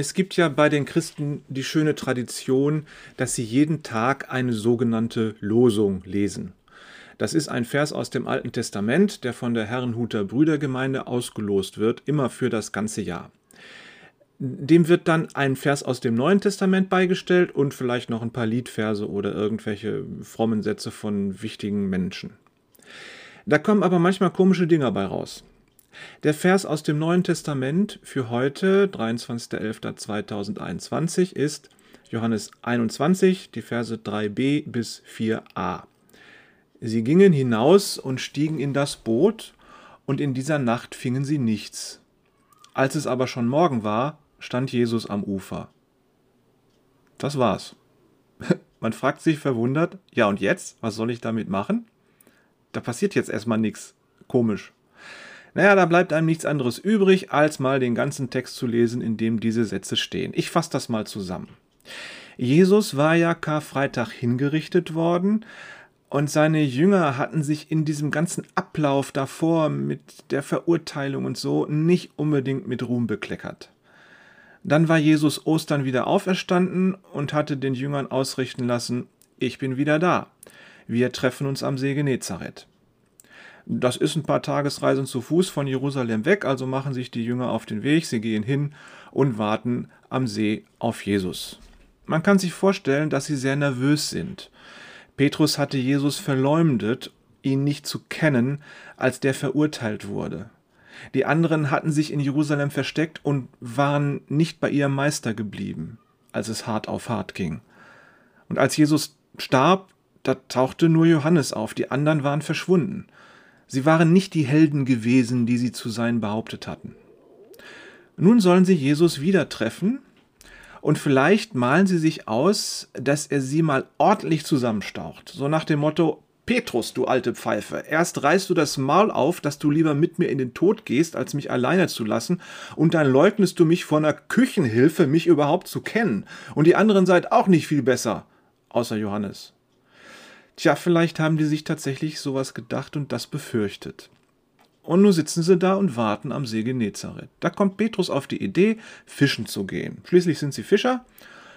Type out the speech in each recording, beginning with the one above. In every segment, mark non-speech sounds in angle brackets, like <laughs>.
Es gibt ja bei den Christen die schöne Tradition, dass sie jeden Tag eine sogenannte Losung lesen. Das ist ein Vers aus dem Alten Testament, der von der Herrenhuter Brüdergemeinde ausgelost wird, immer für das ganze Jahr. Dem wird dann ein Vers aus dem Neuen Testament beigestellt und vielleicht noch ein paar Liedverse oder irgendwelche frommen Sätze von wichtigen Menschen. Da kommen aber manchmal komische Dinger bei raus. Der Vers aus dem Neuen Testament für heute, 23.11.2021, ist Johannes 21, die Verse 3b bis 4a. Sie gingen hinaus und stiegen in das Boot, und in dieser Nacht fingen sie nichts. Als es aber schon Morgen war, stand Jesus am Ufer. Das war's. <laughs> Man fragt sich verwundert, ja und jetzt? Was soll ich damit machen? Da passiert jetzt erstmal nichts. Komisch. Naja, da bleibt einem nichts anderes übrig, als mal den ganzen Text zu lesen, in dem diese Sätze stehen. Ich fasse das mal zusammen. Jesus war ja Karfreitag hingerichtet worden, und seine Jünger hatten sich in diesem ganzen Ablauf davor mit der Verurteilung und so nicht unbedingt mit Ruhm bekleckert. Dann war Jesus Ostern wieder auferstanden und hatte den Jüngern ausrichten lassen, ich bin wieder da. Wir treffen uns am See Genezareth. Das ist ein paar Tagesreisen zu Fuß von Jerusalem weg, also machen sich die Jünger auf den Weg, sie gehen hin und warten am See auf Jesus. Man kann sich vorstellen, dass sie sehr nervös sind. Petrus hatte Jesus verleumdet, ihn nicht zu kennen, als der verurteilt wurde. Die anderen hatten sich in Jerusalem versteckt und waren nicht bei ihrem Meister geblieben, als es hart auf hart ging. Und als Jesus starb, da tauchte nur Johannes auf, die anderen waren verschwunden. Sie waren nicht die Helden gewesen, die sie zu sein behauptet hatten. Nun sollen sie Jesus wieder treffen und vielleicht malen sie sich aus, dass er sie mal ordentlich zusammenstaucht. So nach dem Motto, Petrus, du alte Pfeife, erst reißt du das Maul auf, dass du lieber mit mir in den Tod gehst, als mich alleine zu lassen, und dann leugnest du mich vor einer Küchenhilfe, mich überhaupt zu kennen. Und die anderen seid auch nicht viel besser, außer Johannes. Tja, vielleicht haben die sich tatsächlich sowas gedacht und das befürchtet. Und nun sitzen sie da und warten am See Genezareth. Da kommt Petrus auf die Idee, fischen zu gehen. Schließlich sind sie Fischer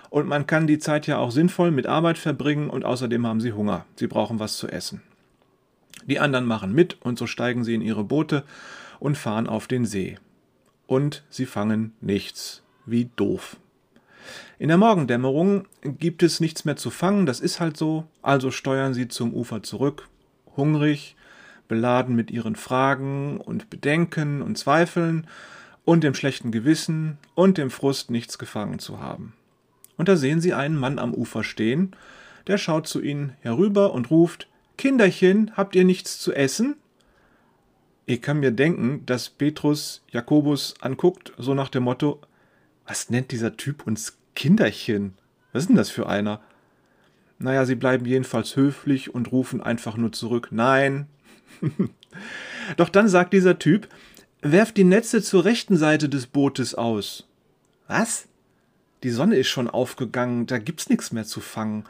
und man kann die Zeit ja auch sinnvoll mit Arbeit verbringen und außerdem haben sie Hunger. Sie brauchen was zu essen. Die anderen machen mit und so steigen sie in ihre Boote und fahren auf den See. Und sie fangen nichts. Wie doof. In der Morgendämmerung gibt es nichts mehr zu fangen, das ist halt so, also steuern sie zum Ufer zurück, hungrig, beladen mit ihren Fragen und Bedenken und Zweifeln und dem schlechten Gewissen und dem Frust, nichts gefangen zu haben. Und da sehen sie einen Mann am Ufer stehen, der schaut zu ihnen herüber und ruft Kinderchen, habt ihr nichts zu essen? Ich kann mir denken, dass Petrus Jakobus anguckt, so nach dem Motto Was nennt dieser Typ uns Kinderchen? Was ist denn das für einer? Naja, sie bleiben jedenfalls höflich und rufen einfach nur zurück Nein, <laughs> Doch dann sagt dieser Typ, werft die Netze zur rechten Seite des Bootes aus. Was? Die Sonne ist schon aufgegangen, da gibt's nichts mehr zu fangen.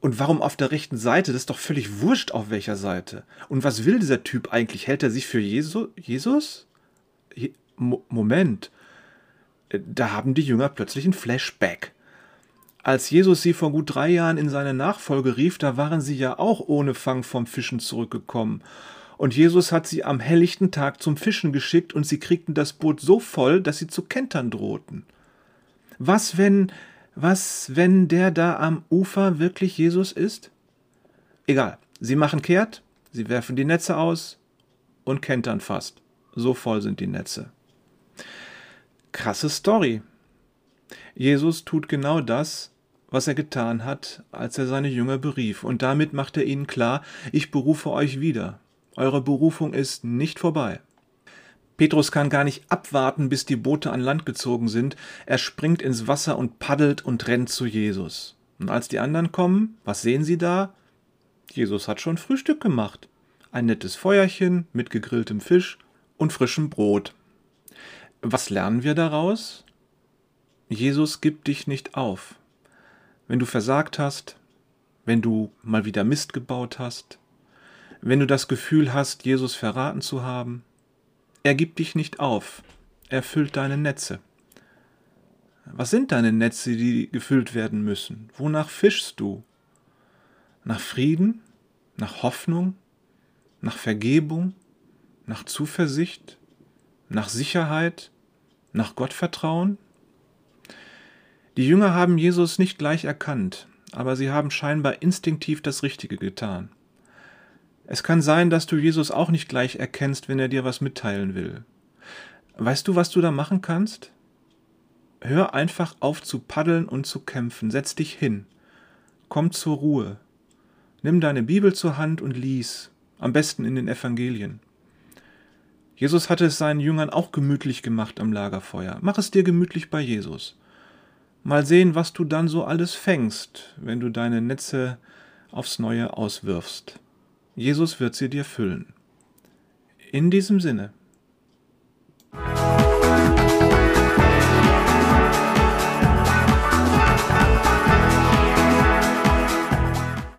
Und warum auf der rechten Seite? Das ist doch völlig wurscht, auf welcher Seite. Und was will dieser Typ eigentlich? Hält er sich für Jesu Jesus? Je Mo Moment. Da haben die Jünger plötzlich ein Flashback. Als Jesus sie vor gut drei Jahren in seine Nachfolge rief, da waren sie ja auch ohne Fang vom Fischen zurückgekommen. Und Jesus hat sie am helllichten Tag zum Fischen geschickt und sie kriegten das Boot so voll, dass sie zu kentern drohten. Was, wenn, was, wenn der da am Ufer wirklich Jesus ist? Egal, sie machen kehrt, sie werfen die Netze aus und kentern fast. So voll sind die Netze. Krasse Story. Jesus tut genau das, was er getan hat, als er seine Jünger berief, und damit macht er ihnen klar, ich berufe euch wieder. Eure Berufung ist nicht vorbei. Petrus kann gar nicht abwarten, bis die Boote an Land gezogen sind. Er springt ins Wasser und paddelt und rennt zu Jesus. Und als die anderen kommen, was sehen sie da? Jesus hat schon Frühstück gemacht. Ein nettes Feuerchen mit gegrilltem Fisch und frischem Brot. Was lernen wir daraus? Jesus gibt dich nicht auf. Wenn du versagt hast, wenn du mal wieder Mist gebaut hast, wenn du das Gefühl hast, Jesus verraten zu haben. Er gibt dich nicht auf, er füllt deine Netze. Was sind deine Netze, die gefüllt werden müssen? Wonach fischst du? Nach Frieden? Nach Hoffnung? Nach Vergebung? Nach Zuversicht? Nach Sicherheit? Nach Gottvertrauen? Die Jünger haben Jesus nicht gleich erkannt, aber sie haben scheinbar instinktiv das Richtige getan. Es kann sein, dass du Jesus auch nicht gleich erkennst, wenn er dir was mitteilen will. Weißt du, was du da machen kannst? Hör einfach auf zu paddeln und zu kämpfen, setz dich hin, komm zur Ruhe, nimm deine Bibel zur Hand und lies, am besten in den Evangelien. Jesus hatte es seinen Jüngern auch gemütlich gemacht am Lagerfeuer. Mach es dir gemütlich bei Jesus. Mal sehen, was du dann so alles fängst, wenn du deine Netze aufs Neue auswirfst. Jesus wird sie dir füllen. In diesem Sinne.